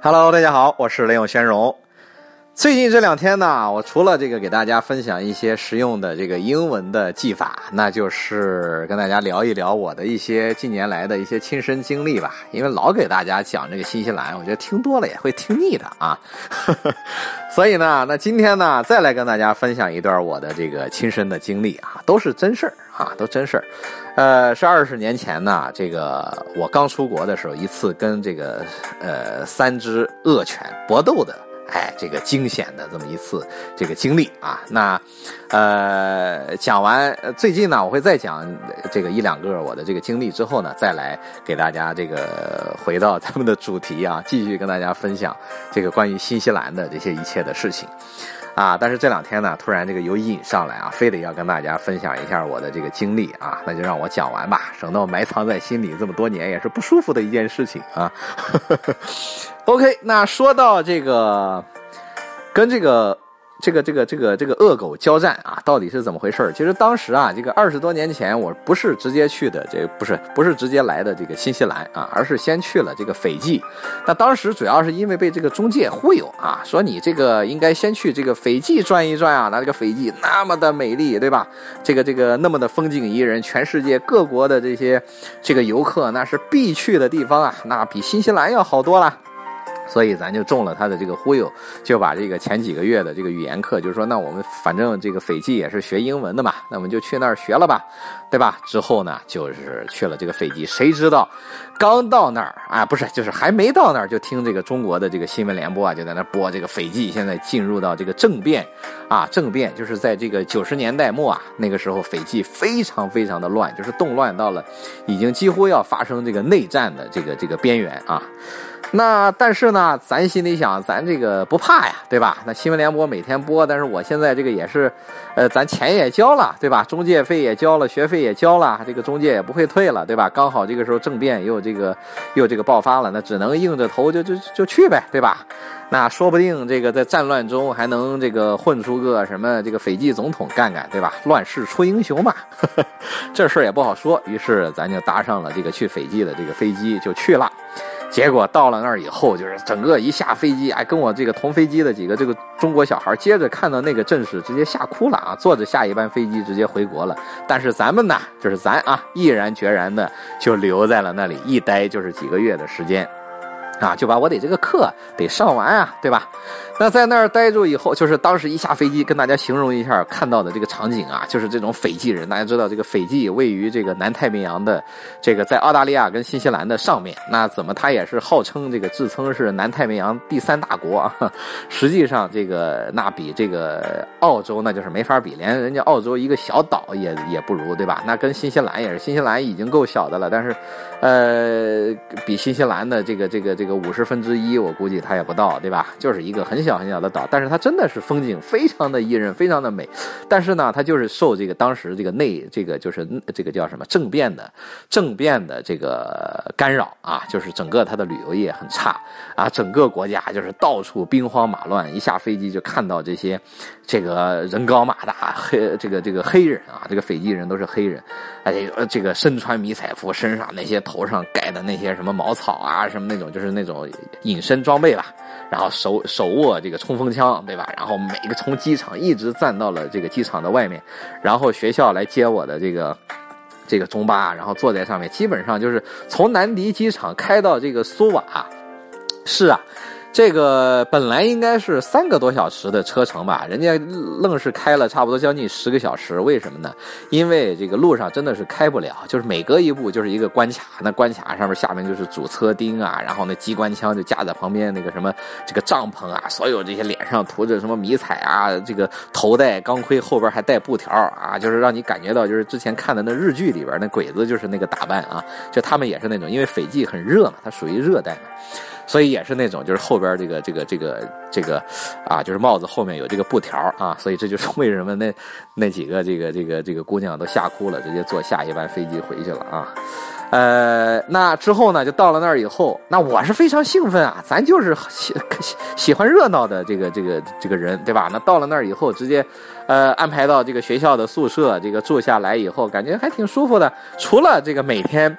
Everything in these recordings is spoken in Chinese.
Hello，大家好，我是雷永轩荣。最近这两天呢，我除了这个给大家分享一些实用的这个英文的技法，那就是跟大家聊一聊我的一些近年来的一些亲身经历吧。因为老给大家讲这个新西兰，我觉得听多了也会听腻的啊。所以呢，那今天呢，再来跟大家分享一段我的这个亲身的经历啊，都是真事儿啊，都真事儿。呃，是二十年前呢，这个我刚出国的时候，一次跟这个呃三只恶犬搏斗的。哎，这个惊险的这么一次这个经历啊，那，呃，讲完最近呢，我会再讲这个一两个我的这个经历之后呢，再来给大家这个回到咱们的主题啊，继续跟大家分享这个关于新西兰的这些一切的事情。啊！但是这两天呢，突然这个有瘾上来啊，非得要跟大家分享一下我的这个经历啊，那就让我讲完吧，省得我埋藏在心里这么多年也是不舒服的一件事情啊。OK，那说到这个，跟这个。这个这个这个这个恶狗交战啊，到底是怎么回事其实当时啊，这个二十多年前，我不是直接去的，这不是不是直接来的这个新西兰啊，而是先去了这个斐济。那当时主要是因为被这个中介忽悠啊，说你这个应该先去这个斐济转一转啊，那这个斐济那么的美丽，对吧？这个这个那么的风景宜人，全世界各国的这些这个游客那是必去的地方啊，那比新西兰要好多了。所以咱就中了他的这个忽悠，就把这个前几个月的这个语言课，就是说，那我们反正这个斐济也是学英文的嘛，那我们就去那儿学了吧，对吧？之后呢，就是去了这个斐济，谁知道刚到那儿啊，不是，就是还没到那儿，就听这个中国的这个新闻联播啊，就在那播这个斐济现在进入到这个政变啊，政变就是在这个九十年代末啊，那个时候斐济非常非常的乱，就是动乱到了已经几乎要发生这个内战的这个这个边缘啊。那但是呢，咱心里想，咱这个不怕呀，对吧？那新闻联播每天播，但是我现在这个也是，呃，咱钱也交了，对吧？中介费也交了，学费也交了，这个中介也不会退了，对吧？刚好这个时候政变又这个又这个爆发了，那只能硬着头就就就去呗，对吧？那说不定这个在战乱中还能这个混出个什么这个斐济总统干干，对吧？乱世出英雄嘛，这事儿也不好说。于是咱就搭上了这个去斐济的这个飞机就去了。结果到了那儿以后，就是整个一下飞机，哎，跟我这个同飞机的几个这个中国小孩，接着看到那个阵势，直接吓哭了啊！坐着下一班飞机直接回国了。但是咱们呢，就是咱啊，毅然决然的就留在了那里，一待就是几个月的时间。啊，就把我得这个课得上完啊，对吧？那在那儿待住以后，就是当时一下飞机，跟大家形容一下看到的这个场景啊，就是这种斐济人。大家知道，这个斐济位于这个南太平洋的这个在澳大利亚跟新西兰的上面。那怎么它也是号称这个自称是南太平洋第三大国啊？实际上这个那比这个澳洲那就是没法比，连人家澳洲一个小岛也也不如，对吧？那跟新西兰也是，新西兰已经够小的了，但是呃，比新西兰的这个这个这个。五十分之一，我估计它也不到，对吧？就是一个很小很小的岛，但是它真的是风景非常的宜人，非常的美。但是呢，它就是受这个当时这个内这个就是这个叫什么政变的政变的这个干扰啊，就是整个它的旅游业很差啊，整个国家就是到处兵荒马乱。一下飞机就看到这些这个人高马大黑这个这个黑人啊，这个斐济人都是黑人，哎，这个身穿迷彩服，身上那些头上盖的那些什么茅草啊，什么那种就是。那种隐身装备吧，然后手手握这个冲锋枪，对吧？然后每个从机场一直站到了这个机场的外面，然后学校来接我的这个这个中巴，然后坐在上面，基本上就是从南迪机场开到这个苏瓦，是啊。这个本来应该是三个多小时的车程吧，人家愣是开了差不多将近十个小时，为什么呢？因为这个路上真的是开不了，就是每隔一步就是一个关卡，那关卡上面下面就是主车钉啊，然后那机关枪就架在旁边那个什么这个帐篷啊，所有这些脸上涂着什么迷彩啊，这个头戴钢盔，后边还带布条啊，就是让你感觉到就是之前看的那日剧里边那鬼子就是那个打扮啊，就他们也是那种，因为斐济很热嘛，它属于热带嘛。所以也是那种，就是后边这个这个这个这个，啊，就是帽子后面有这个布条啊，所以这就是为什么那 那几个这个这个这个姑娘都吓哭了，直接坐下一班飞机回去了啊。呃，那之后呢，就到了那儿以后，那我是非常兴奋啊，咱就是喜喜喜欢热闹的这个这个这个人，对吧？那到了那儿以后，直接，呃，安排到这个学校的宿舍，这个住下来以后，感觉还挺舒服的。除了这个每天，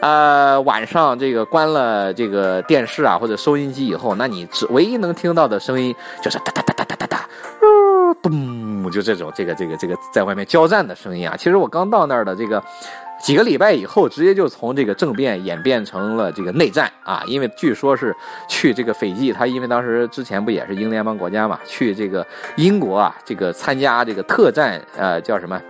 呃，晚上这个关了这个电视啊或者收音机以后，那你只唯一能听到的声音就是哒哒哒哒哒哒哒，咚，就这种这个这个这个在外面交战的声音啊。其实我刚到那儿的这个。几个礼拜以后，直接就从这个政变演变成了这个内战啊！因为据说是去这个斐济，他因为当时之前不也是英联邦国家嘛，去这个英国啊，这个参加这个特战，呃，叫什么？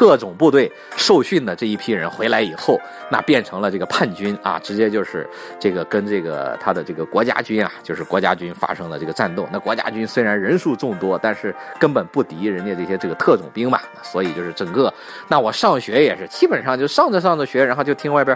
特种部队受训的这一批人回来以后，那变成了这个叛军啊，直接就是这个跟这个他的这个国家军啊，就是国家军发生了这个战斗。那国家军虽然人数众多，但是根本不敌人家这些这个特种兵嘛，所以就是整个，那我上学也是基本上就上着上着学，然后就听外边。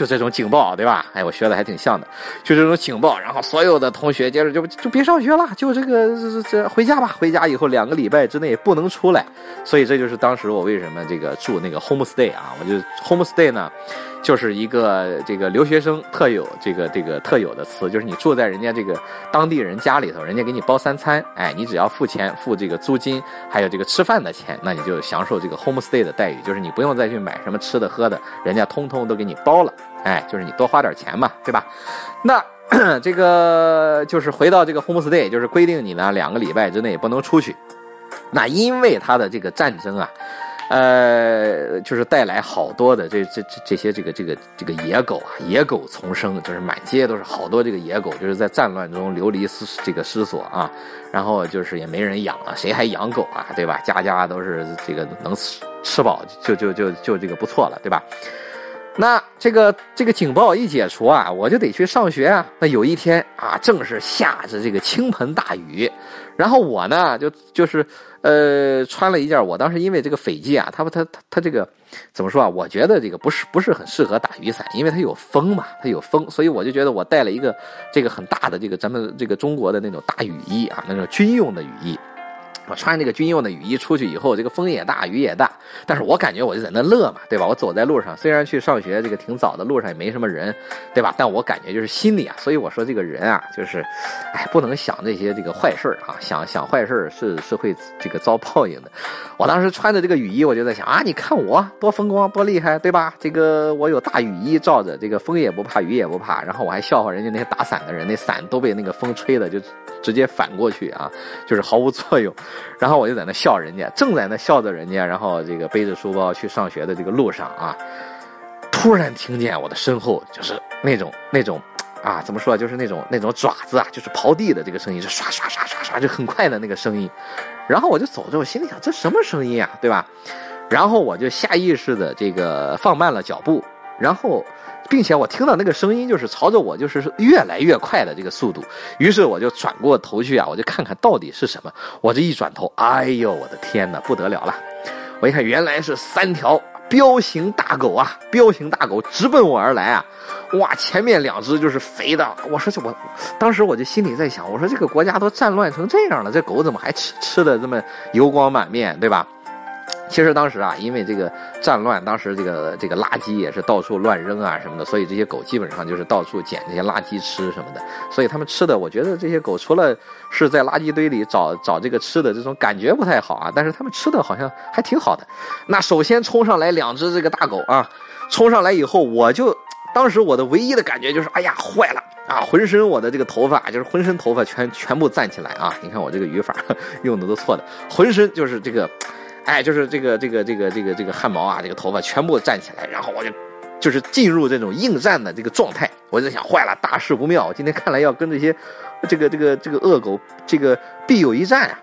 就这种警报，对吧？哎，我学的还挺像的，就这种警报，然后所有的同学接着就就别上学了，就这个这这回家吧。回家以后两个礼拜之内不能出来，所以这就是当时我为什么这个住那个 home stay 啊，我就 home stay 呢。就是一个这个留学生特有这个这个特有的词，就是你住在人家这个当地人家里头，人家给你包三餐，哎，你只要付钱付这个租金，还有这个吃饭的钱，那你就享受这个 home stay 的待遇，就是你不用再去买什么吃的喝的，人家通通都给你包了，哎，就是你多花点钱嘛，对吧？那 这个就是回到这个 home stay，就是规定你呢两个礼拜之内不能出去，那因为他的这个战争啊。呃，就是带来好多的这这这这些这个这个这个野狗啊，野狗丛生，就是满街都是好多这个野狗，就是在战乱中流离失这个失所啊，然后就是也没人养了，谁还养狗啊，对吧？家家都是这个能吃吃饱就就就就这个不错了，对吧？那这个这个警报一解除啊，我就得去上学啊。那有一天啊，正是下着这个倾盆大雨，然后我呢就就是。呃，穿了一件，我当时因为这个斐济啊，它不，它它它这个怎么说啊？我觉得这个不是不是很适合打雨伞，因为它有风嘛，它有风，所以我就觉得我带了一个这个很大的这个咱们这个中国的那种大雨衣啊，那种军用的雨衣。我穿这个军用的雨衣出去以后，这个风也大，雨也大，但是我感觉我就在那乐嘛，对吧？我走在路上，虽然去上学这个挺早的，路上也没什么人，对吧？但我感觉就是心里啊，所以我说这个人啊，就是，哎，不能想这些这个坏事儿啊，想想坏事儿是是会这个遭报应的。我当时穿着这个雨衣，我就在想啊，你看我多风光，多厉害，对吧？这个我有大雨衣罩着，这个风也不怕，雨也不怕，然后我还笑话人家那些打伞的人，那伞都被那个风吹的就直接反过去啊，就是毫无作用。然后我就在那笑人家，正在那笑着人家，然后这个背着书包去上学的这个路上啊，突然听见我的身后就是那种那种啊，怎么说，就是那种那种爪子啊，就是刨地的这个声音，是刷刷刷刷刷，就很快的那个声音。然后我就走着，我心里想，这什么声音啊，对吧？然后我就下意识的这个放慢了脚步，然后。并且我听到那个声音，就是朝着我，就是越来越快的这个速度。于是我就转过头去啊，我就看看到底是什么。我这一转头，哎呦，我的天哪，不得了了！我一看，原来是三条彪形大狗啊，彪形大狗直奔我而来啊！哇，前面两只就是肥的。我说这我，当时我就心里在想，我说这个国家都战乱成这样了，这狗怎么还吃吃的这么油光满面，对吧？其实当时啊，因为这个战乱，当时这个这个垃圾也是到处乱扔啊什么的，所以这些狗基本上就是到处捡这些垃圾吃什么的。所以他们吃的，我觉得这些狗除了是在垃圾堆里找找这个吃的这种感觉不太好啊，但是他们吃的好像还挺好的。那首先冲上来两只这个大狗啊，冲上来以后，我就当时我的唯一的感觉就是，哎呀，坏了啊！浑身我的这个头发就是浑身头发全全部站起来啊！你看我这个语法 用的都错的，浑身就是这个。哎，就是这个这个这个这个这个汗毛啊，这个头发全部站起来，然后我就，就是进入这种应战的这个状态。我就想，坏了，大事不妙，今天看来要跟这些，这个这个这个恶狗，这个必有一战啊。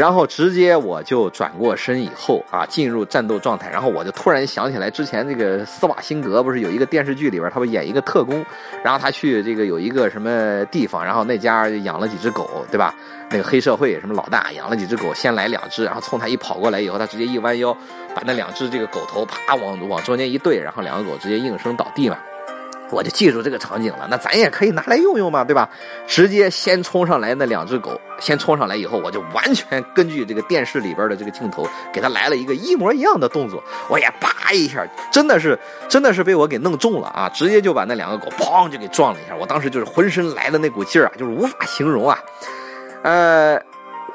然后直接我就转过身以后啊，进入战斗状态。然后我就突然想起来，之前这个斯瓦辛格不是有一个电视剧里边，他不演一个特工，然后他去这个有一个什么地方，然后那家养了几只狗，对吧？那个黑社会什么老大养了几只狗，先来两只，然后冲他一跑过来以后，他直接一弯腰，把那两只这个狗头啪往往中间一对，然后两个狗直接应声倒地嘛。我就记住这个场景了，那咱也可以拿来用用嘛，对吧？直接先冲上来那两只狗，先冲上来以后，我就完全根据这个电视里边的这个镜头，给他来了一个一模一样的动作，我也叭一下，真的是真的是被我给弄中了啊！直接就把那两个狗砰就给撞了一下，我当时就是浑身来的那股劲儿啊，就是无法形容啊，呃。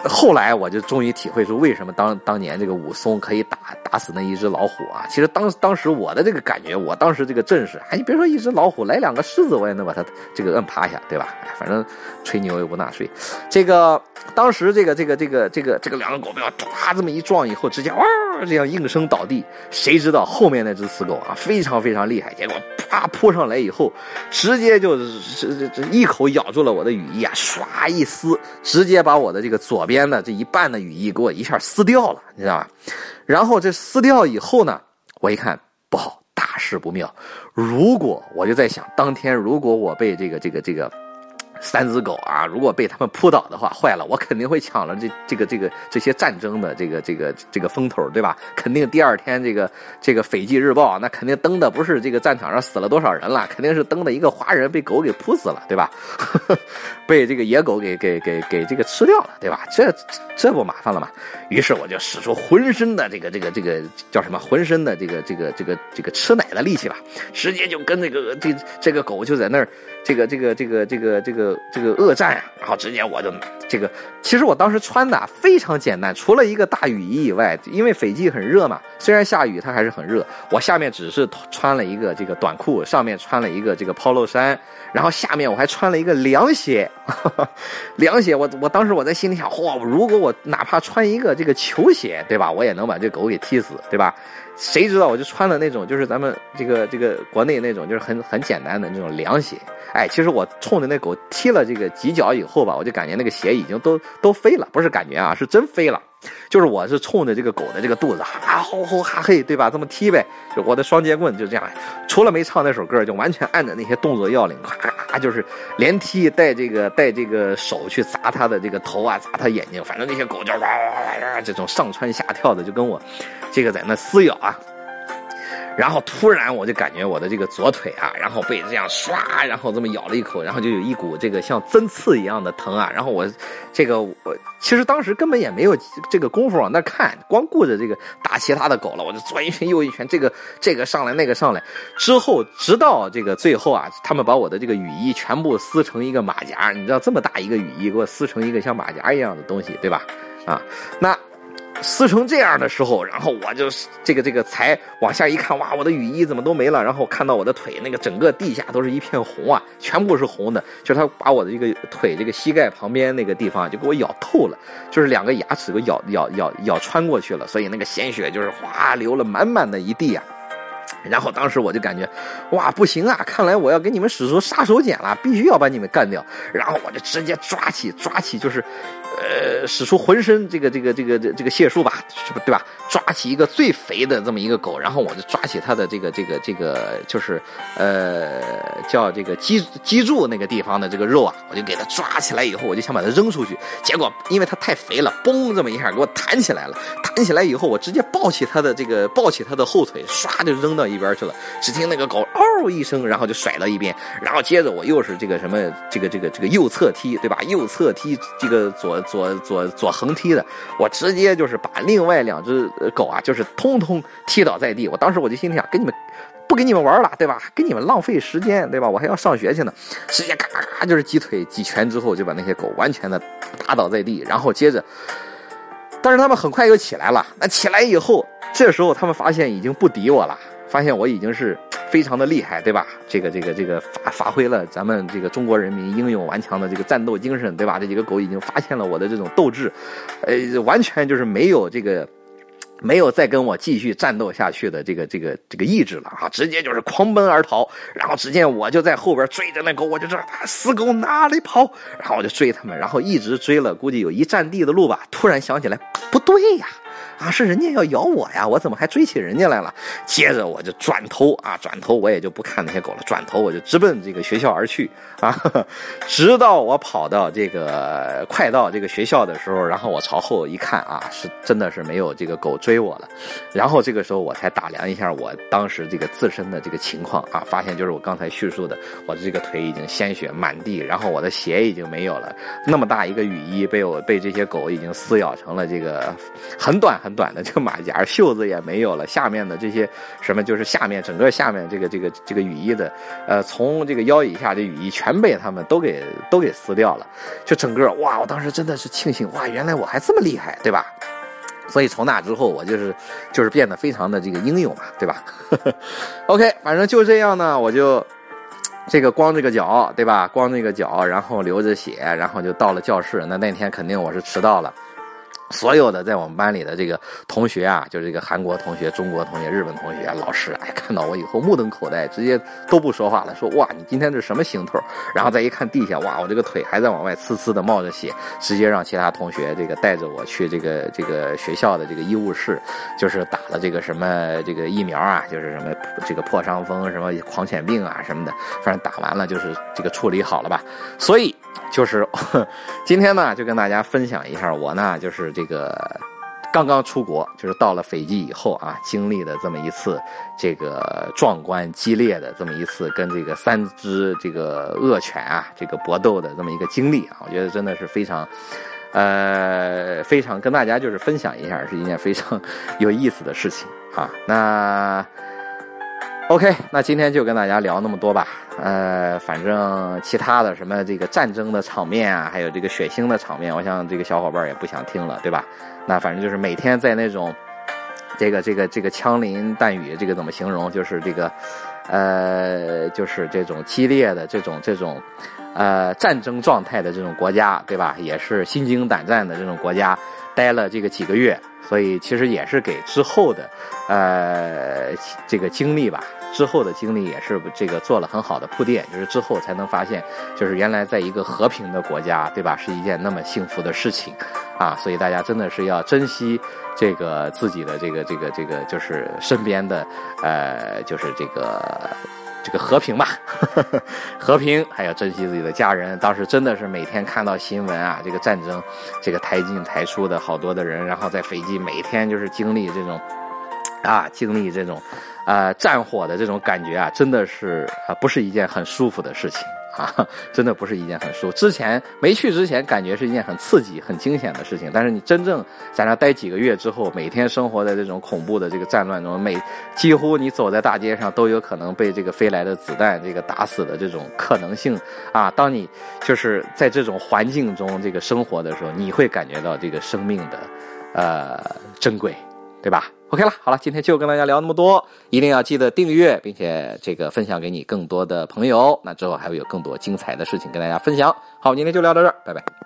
后来我就终于体会出为什么当当年这个武松可以打打死那一只老虎啊！其实当当时我的这个感觉，我当时这个阵势，哎，你别说一只老虎，来两个狮子我也能把它这个摁趴下，对吧？反正吹牛又不纳税。这个当时这个这个这个这个这个两个狗被我唰这么一撞以后，直接哇这样应声倒地。谁知道后面那只死狗啊，非常非常厉害，结果啪扑上来以后，直接就这这这一口咬住了我的羽翼啊，唰一撕，直接把我的这个左边。边的这一半的羽翼给我一下撕掉了，你知道吧？然后这撕掉以后呢，我一看不好，大事不妙。如果我就在想，当天如果我被这个这个这个。三只狗啊，如果被他们扑倒的话，坏了，我肯定会抢了这这个这个这些战争的这个这个这个风头，对吧？肯定第二天这个这个《斐济日报》那肯定登的不是这个战场上死了多少人了，肯定是登的一个华人被狗给扑死了，对吧？被这个野狗给给给给这个吃掉了，对吧？这这不麻烦了吗？于是我就使出浑身的这个这个这个叫什么？浑身的这个这个这个这个吃奶的力气吧，直接就跟那个这这个狗就在那儿。这个这个这个这个这个这个恶战呀，然后直接我就这个，其实我当时穿的非常简单，除了一个大雨衣以外，因为斐济很热嘛，虽然下雨它还是很热，我下面只是穿了一个这个短裤，上面穿了一个这个 polo 衫，然后下面我还穿了一个凉鞋，凉鞋，我我当时我在心里想，嚯，如果我哪怕穿一个这个球鞋，对吧，我也能把这狗给踢死，对吧？谁知道我就穿了那种，就是咱们这个这个国内那种，就是很很简单的那种凉鞋。哎，其实我冲着那狗踢了这个几脚以后吧，我就感觉那个鞋已经都都飞了，不是感觉啊，是真飞了。就是我是冲着这个狗的这个肚子哈吼吼哈嘿，对吧？这么踢呗，就我的双截棍就这样，除了没唱那首歌，就完全按着那些动作要领，咔咔就是连踢带这个带这个手去砸它的这个头啊，砸它眼睛，反正那些狗就哇哇哇这种上蹿下跳的，就跟我这个在那撕咬啊。然后突然我就感觉我的这个左腿啊，然后被这样唰，然后这么咬了一口，然后就有一股这个像针刺一样的疼啊。然后我这个我其实当时根本也没有这个功夫往那看，光顾着这个打其他的狗了。我就左一拳右一拳，这个这个上来那个上来，之后直到这个最后啊，他们把我的这个雨衣全部撕成一个马甲，你知道这么大一个雨衣给我撕成一个像马甲一样的东西，对吧？啊，那。撕成这样的时候，然后我就这个这个才往下一看，哇，我的雨衣怎么都没了？然后看到我的腿，那个整个地下都是一片红啊，全部是红的，就是他把我的这个腿这个膝盖旁边那个地方就给我咬透了，就是两个牙齿给咬咬咬咬穿过去了，所以那个鲜血就是哗流了满满的一地啊。然后当时我就感觉，哇，不行啊！看来我要给你们使出杀手锏了，必须要把你们干掉。然后我就直接抓起抓起，就是。呃，使出浑身这个这个这个这这个解数吧，是不对吧？抓起一个最肥的这么一个狗，然后我就抓起它的这个这个这个，就是呃叫这个脊脊柱那个地方的这个肉啊，我就给它抓起来以后，我就想把它扔出去。结果因为它太肥了，嘣这么一下给我弹起来了。弹起来以后，我直接抱起它的这个抱起它的后腿，唰就扔到一边去了。只听那个狗嗷一声，然后就甩到一边。然后接着我又是这个什么这个这个这个右侧踢，对吧？右侧踢这个左。左左左横踢的，我直接就是把另外两只狗啊，就是通通踢倒在地。我当时我就心里想，跟你们不跟你们玩了，对吧？跟你们浪费时间，对吧？我还要上学去呢。直接嘎嘎嘎就是几腿几拳之后，就把那些狗完全的打倒在地。然后接着，但是他们很快又起来了。那起来以后，这时候他们发现已经不敌我了，发现我已经是。非常的厉害，对吧？这个这个这个发发挥了咱们这个中国人民英勇顽强的这个战斗精神，对吧？这几个狗已经发现了我的这种斗志，呃，完全就是没有这个没有再跟我继续战斗下去的这个这个这个意志了啊！直接就是狂奔而逃。然后只见我就在后边追着那狗，我就知道死狗哪里跑，然后我就追他们，然后一直追了，估计有一站地的路吧。突然想起来，不对呀。啊是人家要咬我呀，我怎么还追起人家来了？接着我就转头啊，转头我也就不看那些狗了，转头我就直奔这个学校而去啊，直到我跑到这个快到这个学校的时候，然后我朝后一看啊，是真的是没有这个狗追我了，然后这个时候我才打量一下我当时这个自身的这个情况啊，发现就是我刚才叙述的，我的这个腿已经鲜血满地，然后我的鞋已经没有了，那么大一个雨衣被我被这些狗已经撕咬成了这个很短很短的这个马甲，袖子也没有了，下面的这些什么就是下面整个下面这个这个这个雨衣的，呃，从这个腰以下这雨衣全被他们都给都给撕掉了，就整个哇，我当时真的是庆幸哇，原来我还这么厉害，对吧？所以从那之后，我就是就是变得非常的这个英勇嘛，对吧？OK，反正就这样呢，我就这个光这个脚，对吧？光这个脚，然后流着血，然后就到了教室。那那天肯定我是迟到了。所有的在我们班里的这个同学啊，就是这个韩国同学、中国同学、日本同学、老师，哎，看到我以后目瞪口呆，直接都不说话了，说哇，你今天这什么行头？然后再一看地下，哇，我这个腿还在往外呲呲的冒着血，直接让其他同学这个带着我去这个这个学校的这个医务室，就是打了这个什么这个疫苗啊，就是什么这个破伤风、什么狂犬病啊什么的，反正打完了就是这个处理好了吧。所以就是今天呢，就跟大家分享一下我呢，就是。这这个刚刚出国，就是到了斐济以后啊，经历的这么一次这个壮观激烈的这么一次跟这个三只这个恶犬啊这个搏斗的这么一个经历啊，我觉得真的是非常，呃，非常跟大家就是分享一下，是一件非常 有意思的事情啊。那。OK，那今天就跟大家聊那么多吧。呃，反正其他的什么这个战争的场面啊，还有这个血腥的场面，我想这个小伙伴也不想听了，对吧？那反正就是每天在那种这个这个这个枪林弹雨，这个怎么形容？就是这个呃，就是这种激烈的这种这种呃战争状态的这种国家，对吧？也是心惊胆战的这种国家，待了这个几个月。所以其实也是给之后的，呃，这个经历吧，之后的经历也是这个做了很好的铺垫，就是之后才能发现，就是原来在一个和平的国家，对吧，是一件那么幸福的事情，啊，所以大家真的是要珍惜这个自己的这个这个这个，就是身边的，呃，就是这个。这个和平吧，和平，还要珍惜自己的家人。当时真的是每天看到新闻啊，这个战争，这个台进台出的好多的人，然后在飞机每天就是经历这种，啊，经历这种，呃，战火的这种感觉啊，真的是啊，不是一件很舒服的事情。啊，真的不是一件很舒服。之前没去之前，感觉是一件很刺激、很惊险的事情。但是你真正在那待几个月之后，每天生活在这种恐怖的这个战乱中，每几乎你走在大街上都有可能被这个飞来的子弹这个打死的这种可能性啊。当你就是在这种环境中这个生活的时候，你会感觉到这个生命的呃珍贵，对吧？OK 了，好了，今天就跟大家聊那么多，一定要记得订阅，并且这个分享给你更多的朋友。那之后还会有更多精彩的事情跟大家分享。好，今天就聊到这儿，拜拜。